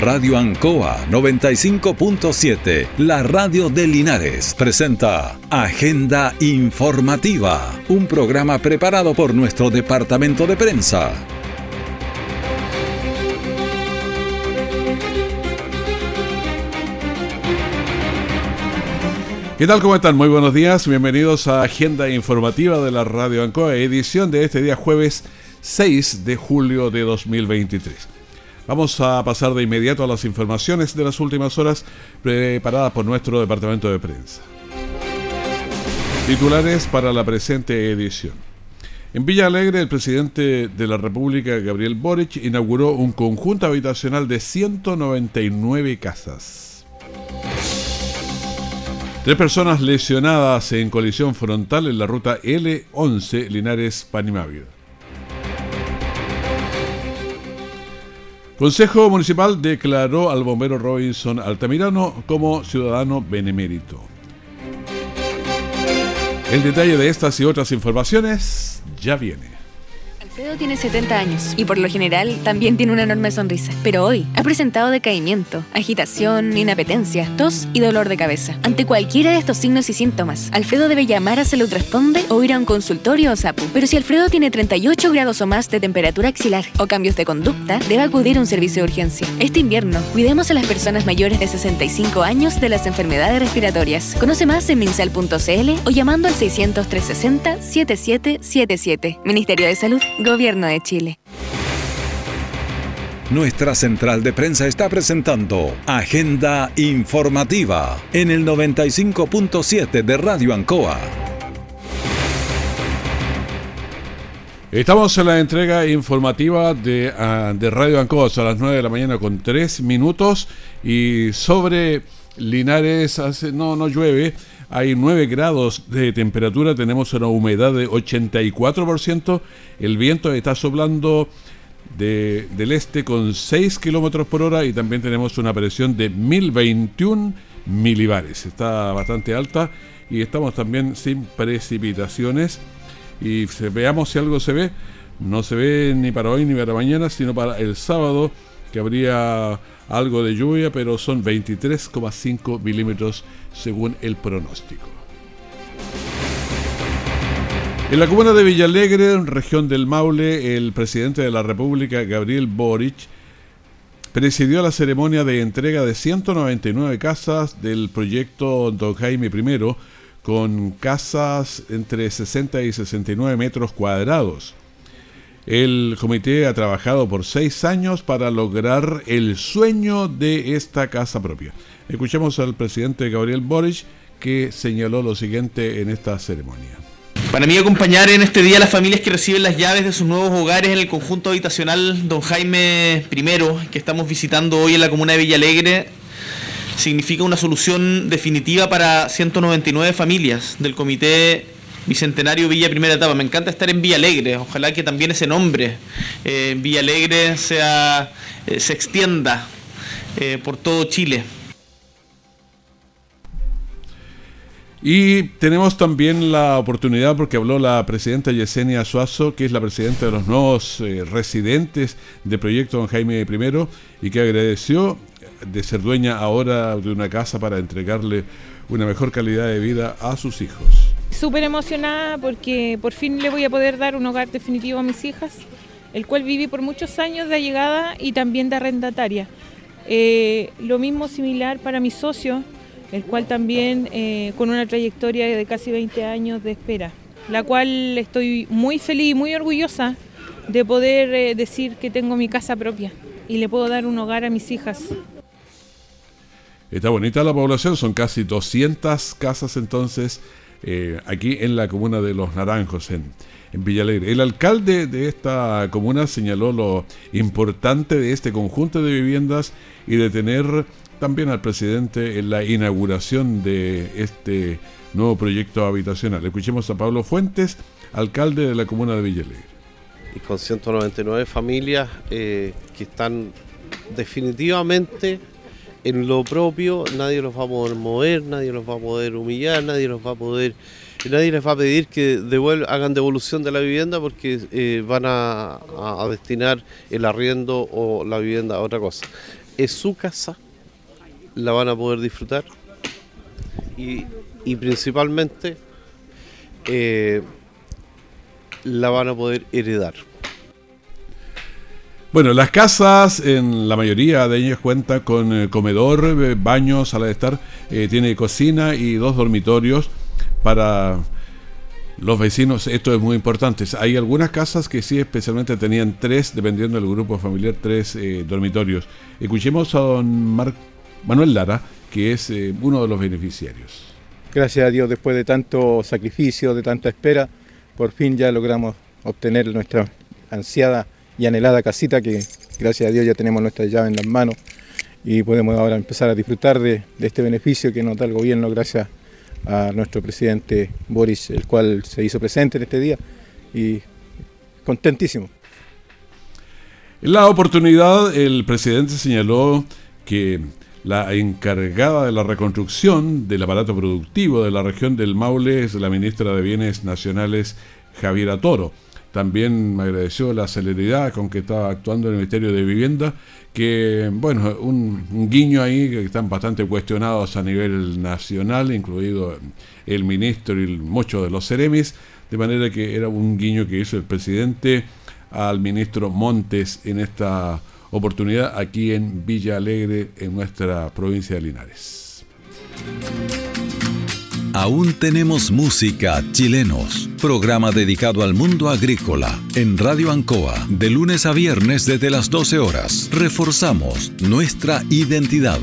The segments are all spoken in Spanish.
Radio Ancoa 95.7, la radio de Linares, presenta Agenda Informativa, un programa preparado por nuestro departamento de prensa. ¿Qué tal? ¿Cómo están? Muy buenos días. Bienvenidos a Agenda Informativa de la Radio Ancoa, edición de este día jueves 6 de julio de 2023. Vamos a pasar de inmediato a las informaciones de las últimas horas preparadas por nuestro departamento de prensa. Titulares para la presente edición. En Villa Alegre, el presidente de la República, Gabriel Boric, inauguró un conjunto habitacional de 199 casas. Tres personas lesionadas en colisión frontal en la ruta L11 Linares-Panimávida. Consejo Municipal declaró al bombero Robinson Altamirano como ciudadano benemérito. El detalle de estas y otras informaciones ya viene. Alfredo tiene 70 años y por lo general también tiene una enorme sonrisa. Pero hoy ha presentado decaimiento, agitación, inapetencia, tos y dolor de cabeza. Ante cualquiera de estos signos y síntomas, Alfredo debe llamar a Salud Responde o ir a un consultorio o SAPU. Pero si Alfredo tiene 38 grados o más de temperatura axilar o cambios de conducta, debe acudir a un servicio de urgencia. Este invierno, cuidemos a las personas mayores de 65 años de las enfermedades respiratorias. Conoce más en minsal.cl o llamando al 600 360 7777. Ministerio de Salud, Gobierno de Chile. Nuestra central de prensa está presentando Agenda Informativa en el 95.7 de Radio Ancoa. Estamos en la entrega informativa de, ah, de Radio Ancoa a las 9 de la mañana con 3 minutos y sobre Linares hace, no, no llueve, hay 9 grados de temperatura, tenemos una humedad de 84%, el viento está soplando de, del este con 6 kilómetros por hora y también tenemos una presión de 1021 milibares. Está bastante alta y estamos también sin precipitaciones. Y veamos si algo se ve. No se ve ni para hoy ni para mañana, sino para el sábado, que habría algo de lluvia, pero son 23,5 milímetros según el pronóstico. En la comuna de Villalegre, región del Maule, el presidente de la República, Gabriel Boric, presidió la ceremonia de entrega de 199 casas del proyecto Don Jaime I, con casas entre 60 y 69 metros cuadrados. El comité ha trabajado por seis años para lograr el sueño de esta casa propia. Escuchemos al presidente Gabriel Boric que señaló lo siguiente en esta ceremonia. Para mí acompañar en este día a las familias que reciben las llaves de sus nuevos hogares en el conjunto habitacional Don Jaime I, que estamos visitando hoy en la comuna de Villalegre, significa una solución definitiva para 199 familias del comité Bicentenario Villa Primera Etapa. Me encanta estar en Villa Alegre. Ojalá que también ese nombre, eh, Villa Alegre, sea, eh, se extienda eh, por todo Chile. Y tenemos también la oportunidad, porque habló la presidenta Yesenia Suazo, que es la presidenta de los nuevos residentes del proyecto Don Jaime I, y que agradeció de ser dueña ahora de una casa para entregarle una mejor calidad de vida a sus hijos. Súper emocionada porque por fin le voy a poder dar un hogar definitivo a mis hijas, el cual viví por muchos años de allegada y también de arrendataria. Eh, lo mismo similar para mi socio, el cual también eh, con una trayectoria de casi 20 años de espera, la cual estoy muy feliz y muy orgullosa de poder eh, decir que tengo mi casa propia y le puedo dar un hogar a mis hijas. Está bonita la población, son casi 200 casas entonces eh, aquí en la comuna de Los Naranjos, en, en Villalegre. El alcalde de esta comuna señaló lo importante de este conjunto de viviendas y de tener también al presidente en la inauguración de este nuevo proyecto habitacional. Escuchemos a Pablo Fuentes, alcalde de la comuna de Villalegre. Y con 199 familias eh, que están definitivamente en lo propio, nadie los va a poder mover, nadie los va a poder humillar, nadie los va a poder, nadie les va a pedir que hagan devolución de la vivienda porque eh, van a, destinar el arriendo o la vivienda a otra cosa. es su casa, la van a poder disfrutar y, principalmente eh, la van a poder heredar. Bueno, las casas en la mayoría de ellas cuentan con eh, comedor, eh, baño, sala de estar, tiene cocina y dos dormitorios para los vecinos. Esto es muy importante. Hay algunas casas que sí especialmente tenían tres, dependiendo del grupo familiar, tres dormitorios. Escuchemos a don Manuel Lara, que es uno de los beneficiarios. Gracias a Dios, después de tanto sacrificio, de tanta espera, por fin ya logramos obtener nuestra ansiada y anhelada casita que gracias a Dios ya tenemos nuestra llave en las manos y podemos ahora empezar a disfrutar de, este beneficio que nos da el gobierno gracias a nuestro presidente Boris, el cual se hizo presente en este día y contentísimo. En la oportunidad el presidente señaló que la encargada de la reconstrucción del aparato productivo de la región del Maule es la ministra de Bienes Nacionales, Javiera Toro. También me agradeció la celeridad con que estaba actuando el Ministerio de Vivienda, que, bueno, un, guiño ahí que están bastante cuestionados a nivel nacional, incluido el ministro y muchos de los ceremis, de manera que era un guiño que hizo el presidente al ministro Montes en esta oportunidad aquí en Villa Alegre, en nuestra provincia de Linares. Aún tenemos música chilenos, programa dedicado al mundo agrícola en Radio Ancoa, de lunes a viernes desde las 12 horas. Reforzamos nuestra identidad.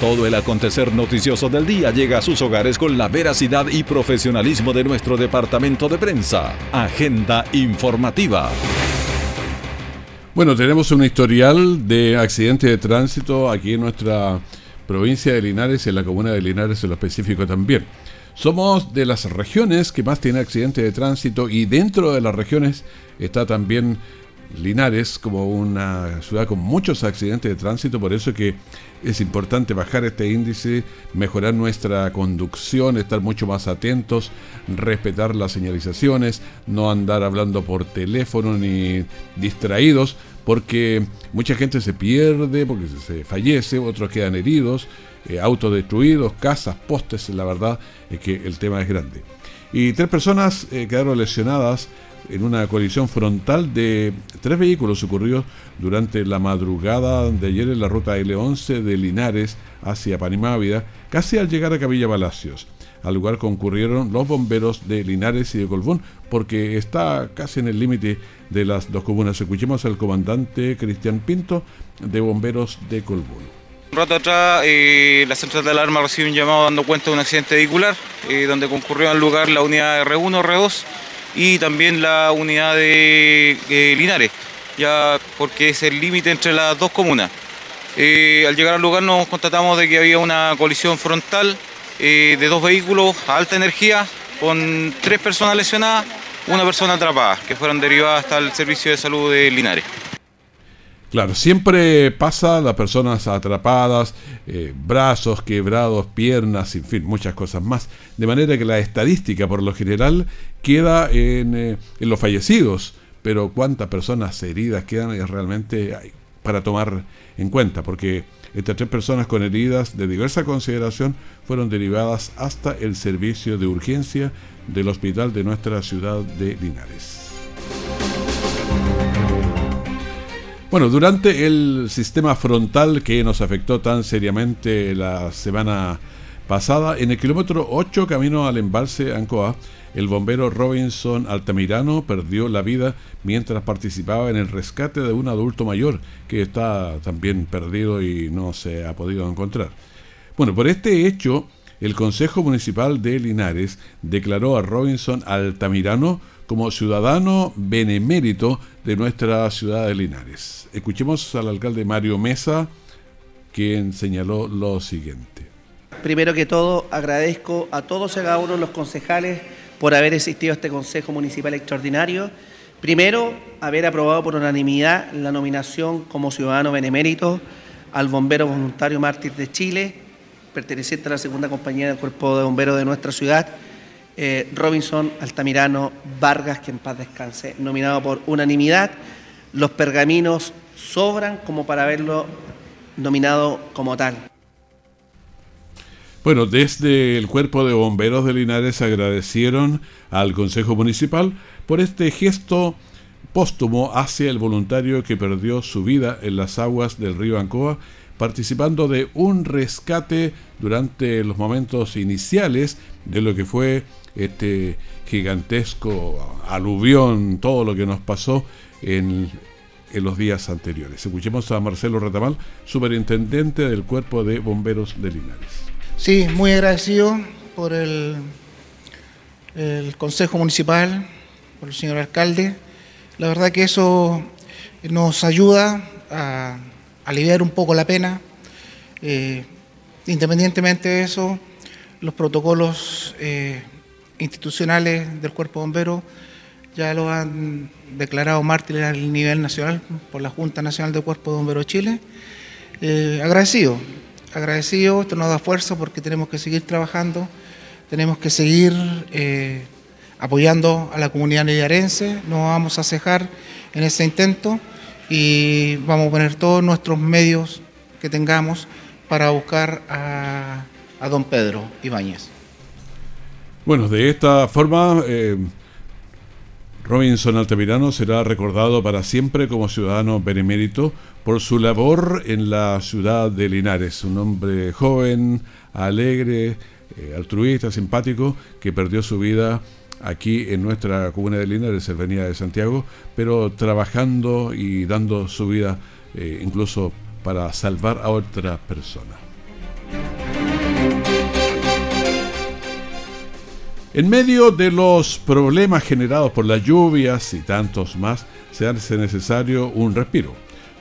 Todo el acontecer noticioso del día llega a sus hogares con la veracidad y profesionalismo de nuestro departamento de prensa. Agenda informativa. Bueno, tenemos un historial de accidentes de tránsito aquí en nuestra provincia de Linares, en la comuna de Linares en lo específico también. Somos de las regiones que más tienen accidentes de tránsito y dentro de las regiones está también Linares como una ciudad con muchos accidentes de tránsito, por eso que es importante bajar este índice, mejorar nuestra conducción, estar mucho más atentos, respetar las señalizaciones, no andar hablando por teléfono ni distraídos, porque mucha gente se pierde, porque se fallece, otros quedan heridos, eh, autos destruidos, casas, postes, la verdad es que el tema es grande. Y tres personas eh, quedaron lesionadas en una colisión frontal de tres vehículos ocurridos durante la madrugada de ayer en la ruta L11 de Linares hacia Panimávida, casi al llegar a Cabilla Palacios. Al lugar concurrieron los bomberos de Linares y de Colbún, porque está casi en el límite de las dos comunas. Escuchemos al comandante Cristian Pinto de Bomberos de Colbún. Un rato atrás, eh, la central de alarma recibió un llamado dando cuenta de un accidente vehicular, eh, donde concurrió al lugar la unidad R1, R2 y también la unidad de Linares, ya porque es el límite entre las dos comunas. Eh, al llegar al lugar nos constatamos de que había una colisión frontal eh, de dos vehículos a alta energía con tres personas lesionadas, una persona atrapada, que fueron derivadas hasta el servicio de salud de Linares. Claro, siempre pasa las personas atrapadas, eh, brazos quebrados, piernas, en fin, muchas cosas más. De manera que la estadística, por lo general, queda en, eh, en los fallecidos, pero cuántas personas heridas quedan es realmente para tomar en cuenta, porque estas tres personas con heridas de diversa consideración fueron derivadas hasta el servicio de urgencia del hospital de nuestra ciudad de Linares. Bueno, durante el sistema frontal que nos afectó tan seriamente la semana pasada, en el kilómetro 8 camino al embalse Ancoa, el bombero Robinson Altamirano perdió la vida mientras participaba en el rescate de un adulto mayor que está también perdido y no se ha podido encontrar. Bueno, por este hecho, el Consejo Municipal de Linares declaró a Robinson Altamirano como ciudadano benemérito de nuestra ciudad de Linares. Escuchemos al alcalde Mario Mesa, quien señaló lo siguiente. Primero que todo, agradezco a todos y a cada uno de los concejales por haber existido este Consejo Municipal Extraordinario. Primero, haber aprobado por unanimidad la nominación como ciudadano benemérito al bombero voluntario mártir de Chile, perteneciente a la segunda compañía del Cuerpo de Bomberos de nuestra ciudad, eh, Robinson Altamirano Vargas, que en paz descanse, nominado por unanimidad. Los pergaminos sobran como para verlo nominado como tal. Bueno, desde el Cuerpo de Bomberos de Linares agradecieron al Consejo Municipal por este gesto póstumo hacia el voluntario que perdió su vida en las aguas del río Ancoa, participando de un rescate durante los momentos iniciales de lo que fue este gigantesco aluvión, todo lo que nos pasó en, en los días anteriores. Escuchemos a Marcelo Retamal, superintendente del Cuerpo de Bomberos de Linares. Sí, muy agradecido por el, el Consejo Municipal, por el señor alcalde. La verdad que eso nos ayuda a aliviar un poco la pena. Eh, independientemente de eso, los protocolos eh, institucionales del Cuerpo Bombero ya lo han declarado mártires a nivel nacional por la Junta Nacional del Cuerpo de Bomberos Chile. Eh, agradecido, agradecido, esto nos da fuerza porque tenemos que seguir trabajando, tenemos que seguir eh, apoyando a la comunidad nidiarense, no vamos a cejar en ese intento y vamos a poner todos nuestros medios que tengamos para buscar a, a don Pedro Ibáñez. Bueno, de esta forma, eh, Robinson Altamirano será recordado para siempre como ciudadano benemérito por su labor en la ciudad de Linares. Un hombre joven, alegre, eh, altruista, simpático, que perdió su vida aquí en nuestra comuna de Linares, en Venida de Santiago, pero trabajando y dando su vida eh, incluso para salvar a otra persona. En medio de los problemas generados por las lluvias y tantos más, se hace necesario un respiro.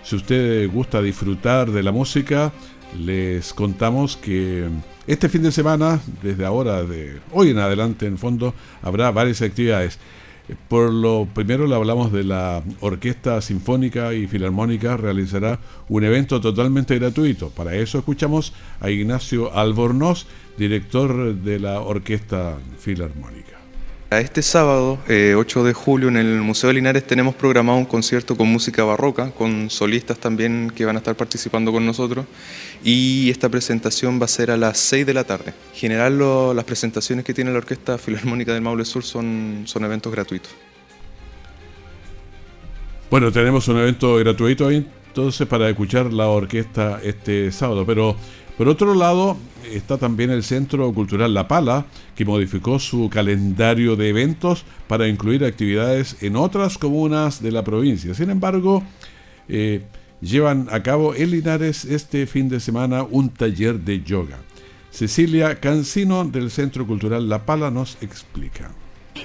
Si usted gusta disfrutar de la música, les contamos que este fin de semana, desde ahora, de hoy en adelante, en fondo, habrá varias actividades. Por lo primero le hablamos de la Orquesta Sinfónica y Filarmónica realizará un evento totalmente gratuito. Para eso escuchamos a Ignacio Albornoz, director de la Orquesta Filarmónica. Este sábado, 8 eh, de julio, en el Museo de Linares tenemos programado un concierto con música barroca, con solistas también que van a estar participando con nosotros. Y esta presentación va a ser a las 6 de la tarde. En general, las presentaciones que tiene la Orquesta Filarmónica del Maule Sur son, son eventos gratuitos. Bueno, tenemos un evento gratuito ahí entonces para escuchar la orquesta este sábado, pero por otro lado, está también el Centro Cultural La Pala, que modificó su calendario de eventos para incluir actividades en otras comunas de la provincia. Sin embargo, eh, llevan a cabo en Linares este fin de semana un taller de yoga. Cecilia Cancino del Centro Cultural La Pala nos explica.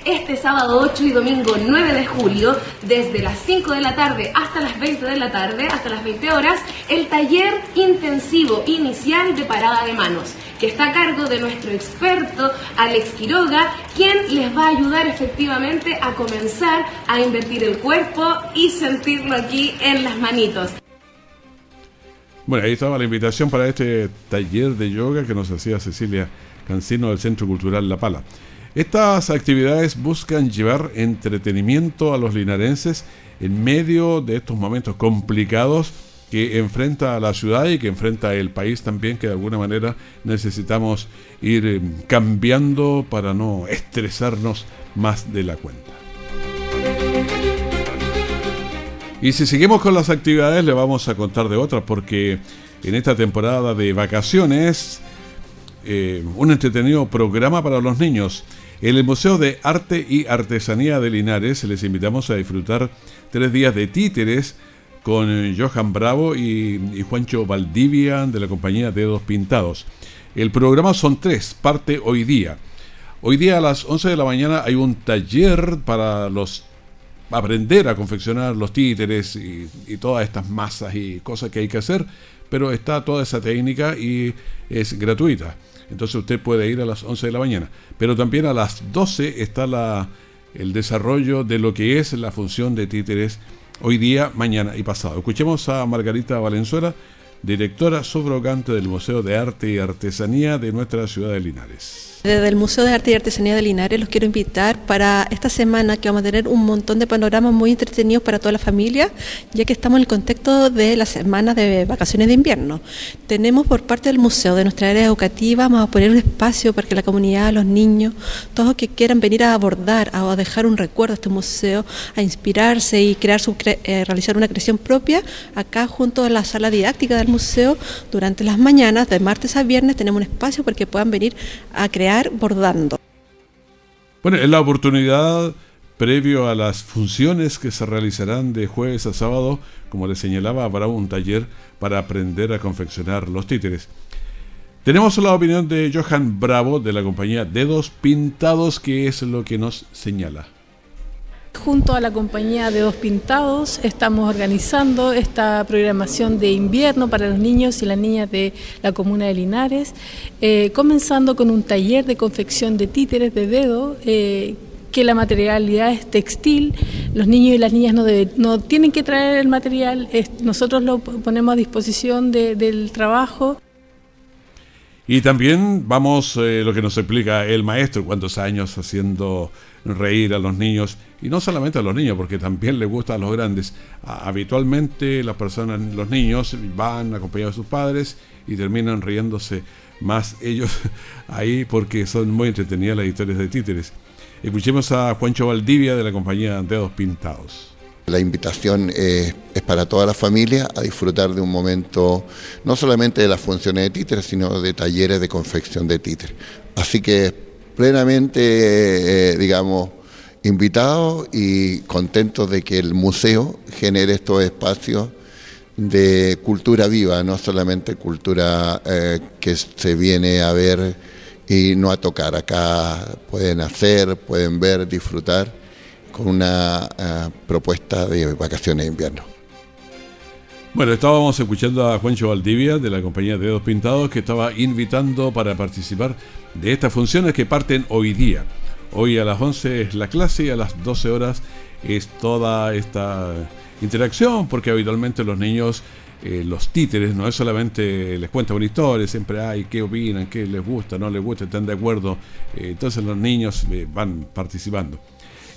Este sábado 8 y domingo 9 de julio, desde las 5 de la tarde hasta las 20 de la tarde, hasta las 20 horas, el taller intensivo inicial de parada de manos, que está a cargo de nuestro experto Alex Quiroga, quien les va a ayudar efectivamente a comenzar a invertir el cuerpo y sentirlo aquí en las manitos. Bueno, ahí estaba la invitación para este taller de yoga que nos hacía Cecilia Cancino del Centro Cultural La Pala. Estas actividades buscan llevar entretenimiento a los linarenses en medio de estos momentos complicados que enfrenta la ciudad y que enfrenta el país también, que de alguna manera necesitamos ir eh, cambiando para no estresarnos más de la cuenta. Y si seguimos con las actividades, le vamos a contar de otras, porque en esta temporada de vacaciones, eh, un entretenido programa para los niños. En el Museo de Arte y Artesanía de Linares les invitamos a disfrutar tres días de títeres con Johan Bravo y, Juancho Valdivia de la compañía Dedos Pintados. El programa son tres, parte hoy día. Hoy día a las 11 de la mañana hay un taller para los aprender a confeccionar los títeres y, y, todas estas masas y cosas que hay que hacer, pero está toda esa técnica y es gratuita. Entonces usted puede ir a las 11 de la mañana. Pero también a las 12 está la, el desarrollo de lo que es la función de títeres hoy día, mañana y pasado. Escuchemos a Margarita Valenzuela, directora subrogante del Museo de Arte y Artesanía de nuestra ciudad de Linares. Desde el Museo de Arte y Artesanía de Linares los quiero invitar para esta semana que vamos a tener un montón de panoramas muy entretenidos para toda la familia, ya que estamos en el contexto de la semana de vacaciones de invierno. Tenemos por parte del museo, de nuestra área educativa, vamos a poner un espacio para que la comunidad, los niños, todos los que quieran venir a abordar a dejar un recuerdo a este museo, a inspirarse y crear su, eh, realizar una creación propia, acá junto a la sala didáctica del museo, durante las mañanas, de martes a viernes, tenemos un espacio para que puedan venir a crear bordando. Bueno, es la oportunidad previo a las funciones que se realizarán de jueves a sábado, como les señalaba, habrá un taller para aprender a confeccionar los títeres. Tenemos la opinión de Johan Bravo de la compañía Dedos Pintados, que es lo que nos señala. Junto a la compañía de Dos Pintados estamos organizando esta programación de invierno para los niños y las niñas de la comuna de Linares, eh, comenzando con un taller de confección de títeres de dedo. Eh, que la materialidad es textil, los niños y las niñas no, no tienen que traer el material, nosotros lo ponemos a disposición del trabajo. Y también vamos, eh, lo que nos explica el maestro, cuántos años haciendo reír a los niños, y no solamente a los niños, porque también le gusta a los grandes. habitualmente las personas, los niños van acompañados de sus padres y terminan riéndose más ellos ahí porque son muy entretenidas las historias de títeres. Escuchemos a Juancho Valdivia de la compañía Dedos Pintados. La invitación es, para toda la familia a disfrutar de un momento no solamente de las funciones de títeres, sino de talleres de confección de títeres. Así que plenamente, eh, digamos, invitados y contentos de que el museo genere estos espacios de cultura viva, no solamente cultura eh, que se viene a ver y no a tocar. Acá pueden hacer, pueden ver, disfrutar con una eh, propuesta de vacaciones de invierno. Bueno, estábamos escuchando a Juancho Valdivia de la compañía de Dedos Pintados que estaba invitando para participar de estas funciones que parten hoy día. Hoy a las 11 es la clase y a las 12 horas es toda esta interacción porque habitualmente los niños, eh, los títeres, no es solamente les cuentan una historia, siempre hay qué opinan, qué les gusta, no les gusta, están de acuerdo. Eh, entonces los niños van participando.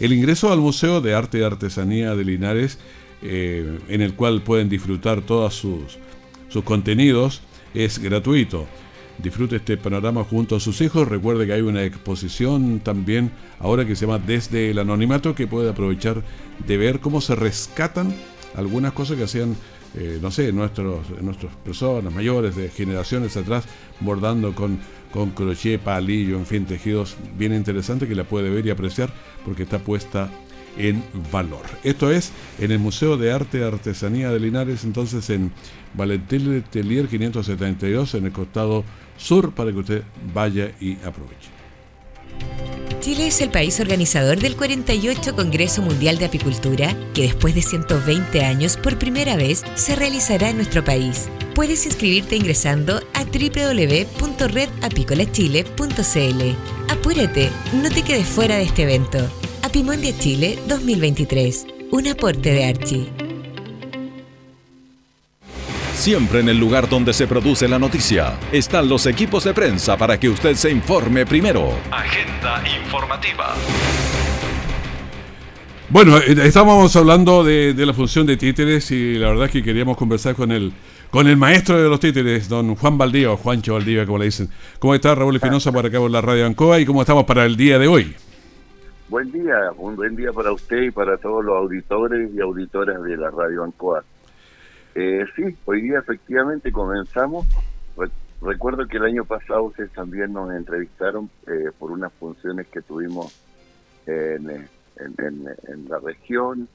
El ingreso al Museo de Arte y Artesanía de Linares, eh, en el cual pueden disfrutar todos sus, sus contenidos, es gratuito. Disfrute este panorama junto a sus hijos. Recuerde que hay una exposición también ahora que se llama Desde el Anonimato que puede aprovechar de ver cómo se rescatan algunas cosas que hacían, eh, no sé, nuestros, nuestras personas mayores de generaciones atrás bordando con con crochet, palillo, en fin, tejidos bien interesantes que la puede ver y apreciar porque está puesta en valor. Esto es en el Museo de Arte y Artesanía de Linares, entonces en Valentín Telier 572, en el costado sur, para que usted vaya y aproveche. Chile es el país organizador del 48 Congreso Mundial de Apicultura, que después de 120 años por primera vez se realizará en nuestro país. Puedes inscribirte ingresando a www.redapicolachile.cl. Apúrate, no te quedes fuera de este evento. Apimondia Chile 2023, un aporte de Archie. Siempre en el lugar donde se produce la noticia están los equipos de prensa para que usted se informe primero. Agenda informativa. Bueno, eh, estamos hablando de, la función de títeres y la verdad es que queríamos conversar con el, con el maestro de los títeres, don Juan Valdivia, o Juancho Valdivia, como le dicen. ¿Cómo está Raúl Espinosa para acá por la radio Ancoa y cómo estamos para el día de hoy? Buen día, un buen día para usted y para todos los auditores y auditoras de la radio Ancoa. Eh, sí, hoy día efectivamente comenzamos. recuerdo que el año pasado ustedes también nos entrevistaron eh, por unas funciones que tuvimos en, en, la región,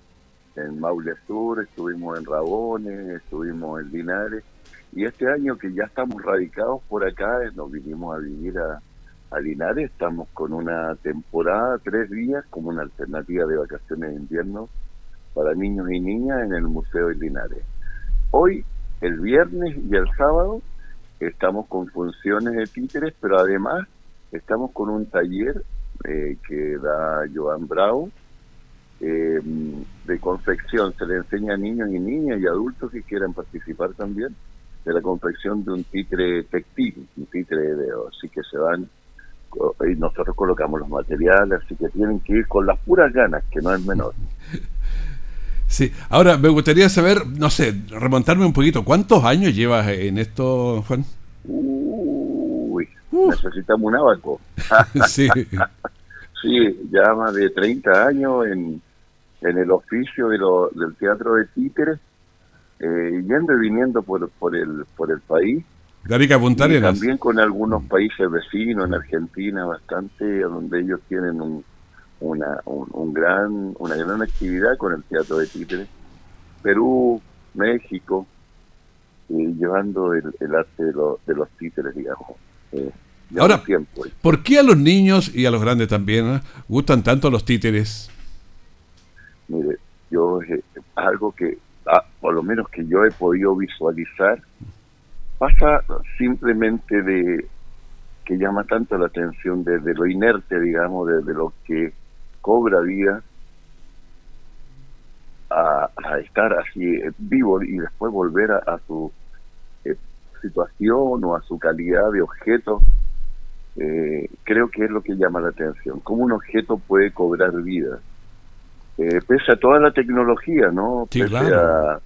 en Maule Sur, estuvimos en Rabones, estuvimos en Linares. Y este año que ya estamos radicados por acá, eh, nos vinimos a vivir a Linares, estamos con una temporada, tres días, como una alternativa de vacaciones de invierno para niños y niñas en el Museo de Linares. Hoy, el viernes y el sábado, estamos con funciones de títeres, pero además estamos con un taller eh, que da Joan Bravo eh, de confección. Se le enseña a niños y niñas y adultos que quieran participar también. de la confección de un títere textil, un títere de así que se van y nosotros colocamos los materiales, así que tienen que ir con las puras ganas, que no es menor. Sí, ahora me gustaría saber, no sé, remontarme un poquito, ¿cuántos años llevas en esto, Juan? Uy, necesitamos un abaco. sí. sí, ya más de 30 años en, en el oficio de lo, del teatro de títeres, eh, yendo y viniendo por, por, el, por el país. Punta También con algunos países vecinos, en Argentina bastante, donde ellos tienen un, una, un, gran, una gran actividad con el teatro de títeres. Perú, México, eh, llevando el, arte de, de, los títeres, digamos. Eh, Ahora, ¿por qué a los niños y a los grandes también eh, gustan tanto los títeres? Mire, yo algo que, ah, por lo menos que yo he podido visualizar, pasa simplemente de que llama tanto la atención desde lo inerte, digamos, desde lo que cobra vida a, estar así eh, vivo y después volver a, su eh, situación o a su calidad de objeto, eh, creo que es lo que llama la atención. ¿Cómo un objeto puede cobrar vida? pese a toda la tecnología, ¿no? pese a,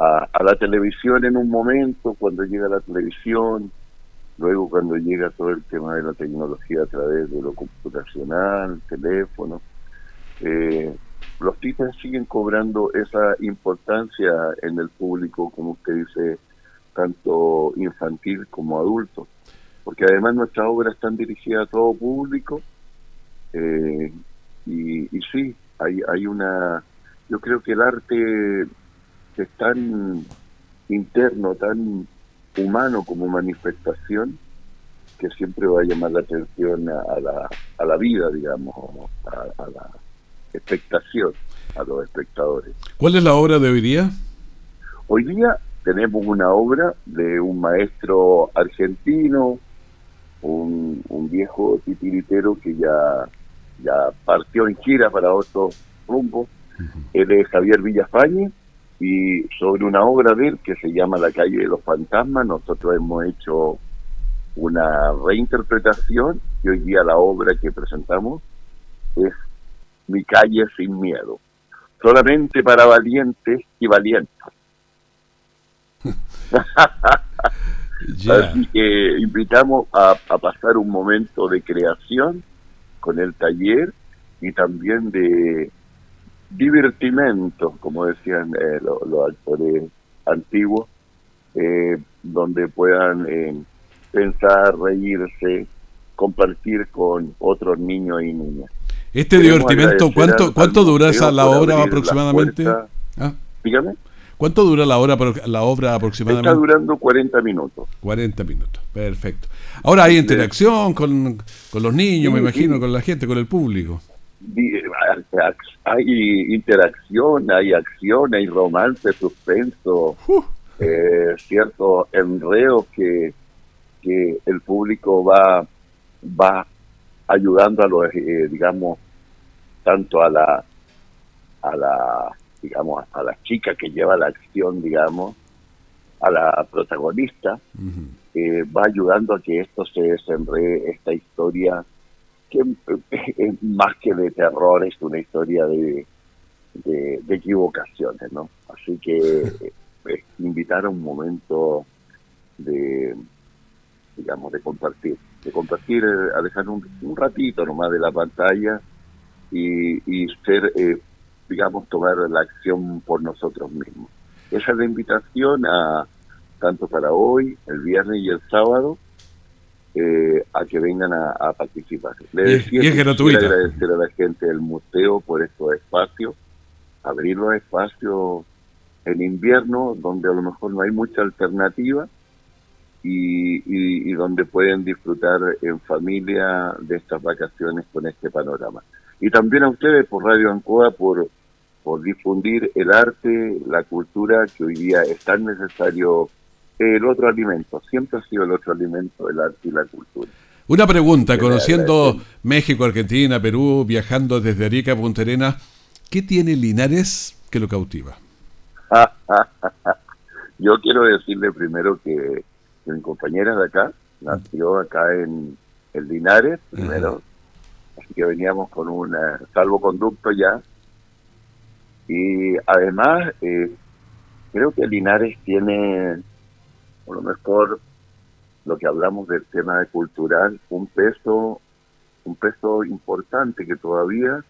a, la televisión en un momento, cuando llega la televisión, Luego cuando llega todo el tema de la tecnología a través de lo computacional, teléfono, eh, los títeres siguen cobrando esa importancia en el público, como usted dice, tanto infantil como adulto, porque además nuestras obras están dirigidas a todo público eh, y, y sí, hay, hay una, yo creo que el arte es tan interno, tan humano como manifestación que siempre va a llamar la atención a, la, a la vida, digamos, a, la expectación, a los espectadores. ¿Cuál es la obra de hoy día? Hoy día tenemos una obra de un maestro argentino, un, un viejo titiritero que ya, ya partió en gira para otro rumbo. Él es Javier Villafañe y sobre una obra de él que se llama La calle de los fantasmas, nosotros hemos hecho una reinterpretación y hoy día la obra que presentamos es Mi calle sin miedo, solamente para valientes y valientes. Así que invitamos a, a pasar un momento de creación con el taller y también de divertimento, como decían eh, los, actores antiguos, eh, donde puedan eh, pensar, reírse, compartir con otros niños y niñas. Este divertimento, ¿cuánto, cuánto dura esa, la obra aproximadamente? ¿Ah? Dígame. ¿Cuánto dura la obra, la obra aproximadamente? Está durando 40 minutos. 40 minutos, perfecto. Ahora hay interacción con, con los niños, me imagino, con la gente, con el público hay interacción, hay acción, hay romance, suspenso, eh, cierto enredo que, que el público va, va ayudando a los, eh, digamos, tanto a la, a la, digamos, a la chica que lleva la acción, digamos, a la protagonista, eh, va ayudando a que esto se desenrede, esta historia que más que de terror es una historia de, de, equivocaciones, ¿no? Así que eh, invitar a un momento de, digamos, de compartir, de compartir, eh, a dejar un, ratito nomás de la pantalla y, y ser, eh, digamos, tomar la acción por nosotros mismos. Esa es la invitación a tanto para hoy, el viernes y el sábado, eh, a que vengan a, participar. Le decía y es gratuito. agradecer a la gente del museo por estos espacios, abrir los espacios en invierno donde a lo mejor no hay mucha alternativa y, y, donde pueden disfrutar en familia de estas vacaciones con este panorama. Y también a ustedes por Radio Ancoa por, por difundir el arte, la cultura que hoy día es tan necesario el otro alimento, siempre ha sido el otro alimento, el arte y la cultura. Una pregunta, conociendo México, Argentina, Perú, viajando desde Arica a Punta Arenas, ¿qué tiene Linares que lo cautiva? yo quiero decirle primero que, mi compañera de acá nació acá en el Linares, primero, así que veníamos con un salvoconducto ya. Y además, eh, creo que Linares tiene, por lo mejor, lo que hablamos del tema de cultural, un peso, un peso importante que todavía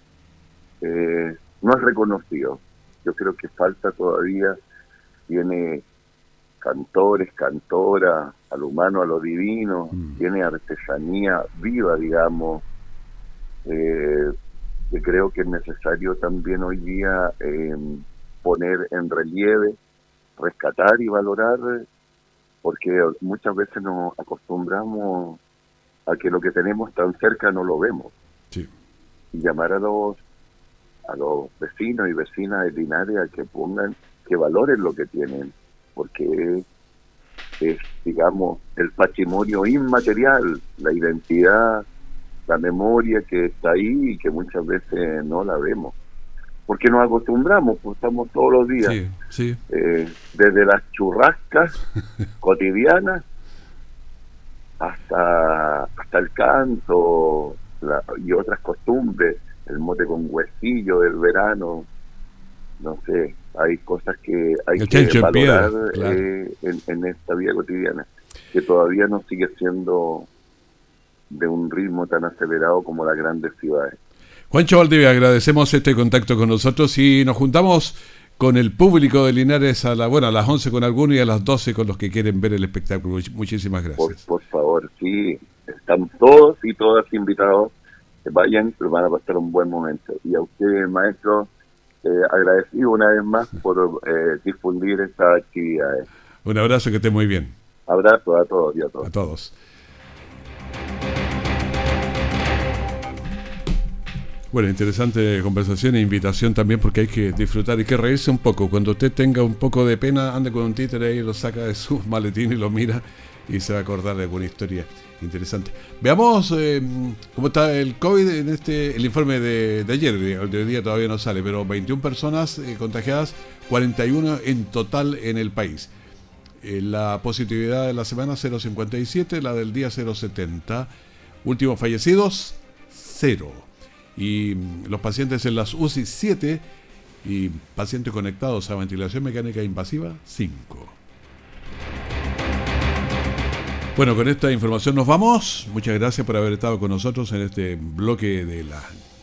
eh, no es reconocido. Yo creo que falta todavía, tiene cantores, cantora, a lo humano, a lo divino, mm. tiene artesanía viva, digamos, eh, que creo que es necesario también hoy día eh, poner en relieve, rescatar y valorar, porque muchas veces nos acostumbramos a que lo que tenemos tan cerca no lo vemos. Y llamar a los a los vecinos y vecinas de Linares a que pongan, que valoren lo que tienen, porque es, digamos, el patrimonio inmaterial, la identidad, la memoria que está ahí y que muchas veces no la vemos. Porque nos acostumbramos, pues estamos todos los días, eh, desde las churrascas cotidianas hasta, hasta el canto y otras costumbres, el mote con huesillo del verano, no sé, hay cosas que hay que valorar eh, en, esta vida cotidiana, que todavía no sigue siendo de un ritmo tan acelerado como las grandes ciudades. Juancho Valdivia, agradecemos este contacto con nosotros y nos juntamos con el público de Linares a la bueno a las 11 con alguno y a las 12 con los que quieren ver el espectáculo. Muchísimas gracias. Por, favor, sí, están todos y todas invitados. Que vayan, pero van a pasar un buen momento. Y a usted, maestro, eh, agradecido una vez más por eh, difundir estas actividades. Un abrazo, que esté muy bien. Abrazo a todos y a todos. A todos. Bueno, interesante conversación e invitación también porque hay que disfrutar y que reírse un poco. Cuando usted tenga un poco de pena, ande con un títere y lo saca de su maletín y lo mira y se va a acordar de alguna historia interesante. Veamos eh, cómo está el COVID en este el informe de, ayer, el hoy día todavía no sale, pero 21 personas eh, contagiadas, 41 en total en el país. Eh, la positividad de la semana 0,57, la del día 0,70. Últimos fallecidos, 0. Y los pacientes en las UCI, 7. Y pacientes conectados a ventilación mecánica invasiva, 5. Bueno, con esta información nos vamos. Muchas gracias por haber estado con nosotros en este bloque de la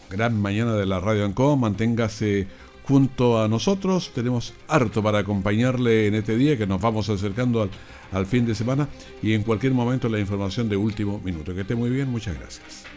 gran mañana de la Radio Anco. Manténgase junto a nosotros. Tenemos harto para acompañarle en este día que nos vamos acercando al, al fin de semana y en cualquier momento la información de último minuto. Que esté muy bien. Muchas gracias.